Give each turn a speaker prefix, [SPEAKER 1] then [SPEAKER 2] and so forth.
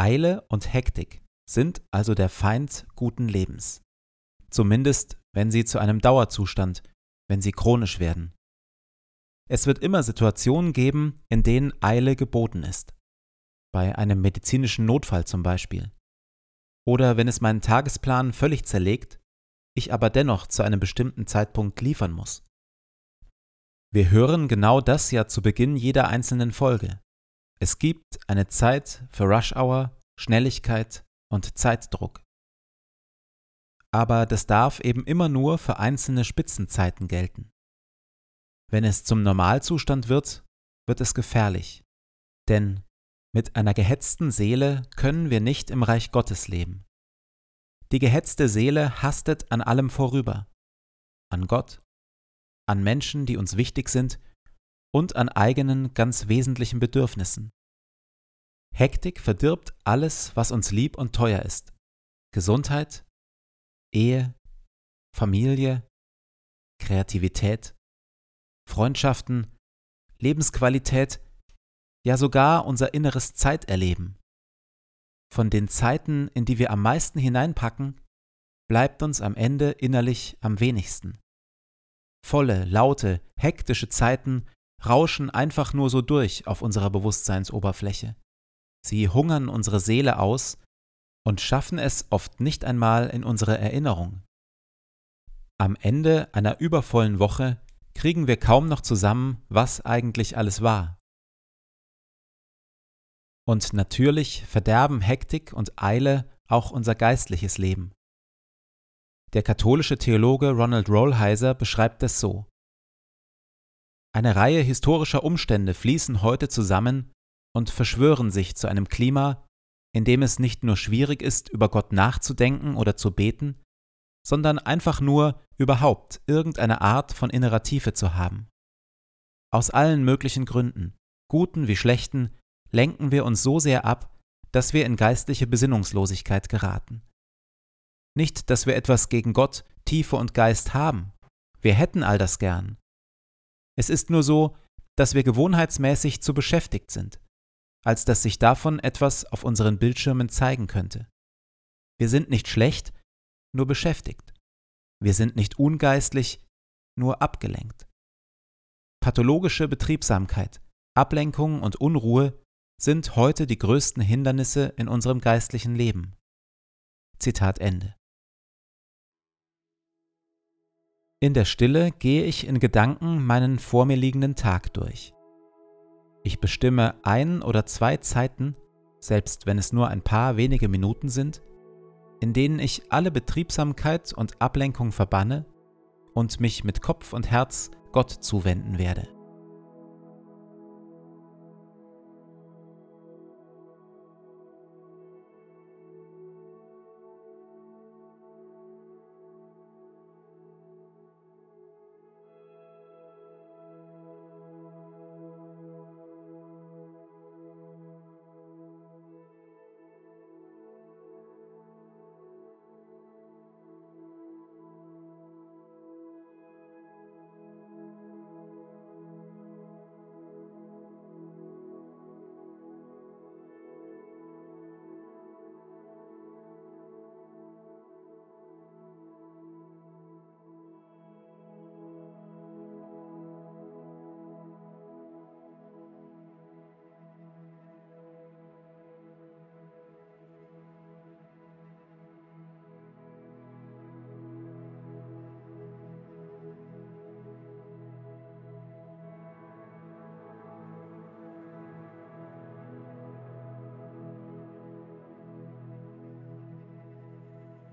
[SPEAKER 1] Eile und Hektik sind also der Feind guten Lebens. Zumindest, wenn sie zu einem Dauerzustand, wenn sie chronisch werden. Es wird immer Situationen geben, in denen Eile geboten ist. Bei einem medizinischen Notfall zum Beispiel. Oder wenn es meinen Tagesplan völlig zerlegt, ich aber dennoch zu einem bestimmten Zeitpunkt liefern muss. Wir hören genau das ja zu Beginn jeder einzelnen Folge. Es gibt eine Zeit für Rush Hour, Schnelligkeit und Zeitdruck. Aber das darf eben immer nur für einzelne Spitzenzeiten gelten. Wenn es zum Normalzustand wird, wird es gefährlich, denn mit einer gehetzten Seele können wir nicht im Reich Gottes leben. Die gehetzte Seele hastet an allem vorüber, an Gott, an Menschen, die uns wichtig sind und an eigenen ganz wesentlichen Bedürfnissen. Hektik verdirbt alles, was uns lieb und teuer ist. Gesundheit, Ehe, Familie, Kreativität, Freundschaften, Lebensqualität, ja sogar unser inneres Zeiterleben. Von den Zeiten, in die wir am meisten hineinpacken, bleibt uns am Ende innerlich am wenigsten. Volle, laute, hektische Zeiten rauschen einfach nur so durch auf unserer Bewusstseinsoberfläche. Sie hungern unsere Seele aus und schaffen es oft nicht einmal in unsere Erinnerung. Am Ende einer übervollen Woche kriegen wir kaum noch zusammen, was eigentlich alles war. Und natürlich verderben Hektik und Eile auch unser geistliches Leben. Der katholische Theologe Ronald Rollheiser beschreibt es so. Eine Reihe historischer Umstände fließen heute zusammen und verschwören sich zu einem Klima, in dem es nicht nur schwierig ist, über Gott nachzudenken oder zu beten, sondern einfach nur überhaupt irgendeine Art von innerer Tiefe zu haben. Aus allen möglichen Gründen, guten wie schlechten, lenken wir uns so sehr ab, dass wir in geistliche Besinnungslosigkeit geraten. Nicht, dass wir etwas gegen Gott, Tiefe und Geist haben. Wir hätten all das gern. Es ist nur so, dass wir gewohnheitsmäßig zu beschäftigt sind, als dass sich davon etwas auf unseren Bildschirmen zeigen könnte. Wir sind nicht schlecht, nur beschäftigt. Wir sind nicht ungeistlich, nur abgelenkt. Pathologische Betriebsamkeit, Ablenkung und Unruhe sind heute die größten Hindernisse in unserem geistlichen Leben. Zitat Ende. In der Stille gehe ich in Gedanken meinen vor mir liegenden Tag durch. Ich bestimme ein oder zwei Zeiten, selbst wenn es nur ein paar wenige Minuten sind, in denen ich alle Betriebsamkeit und Ablenkung verbanne und mich mit Kopf und Herz Gott zuwenden werde.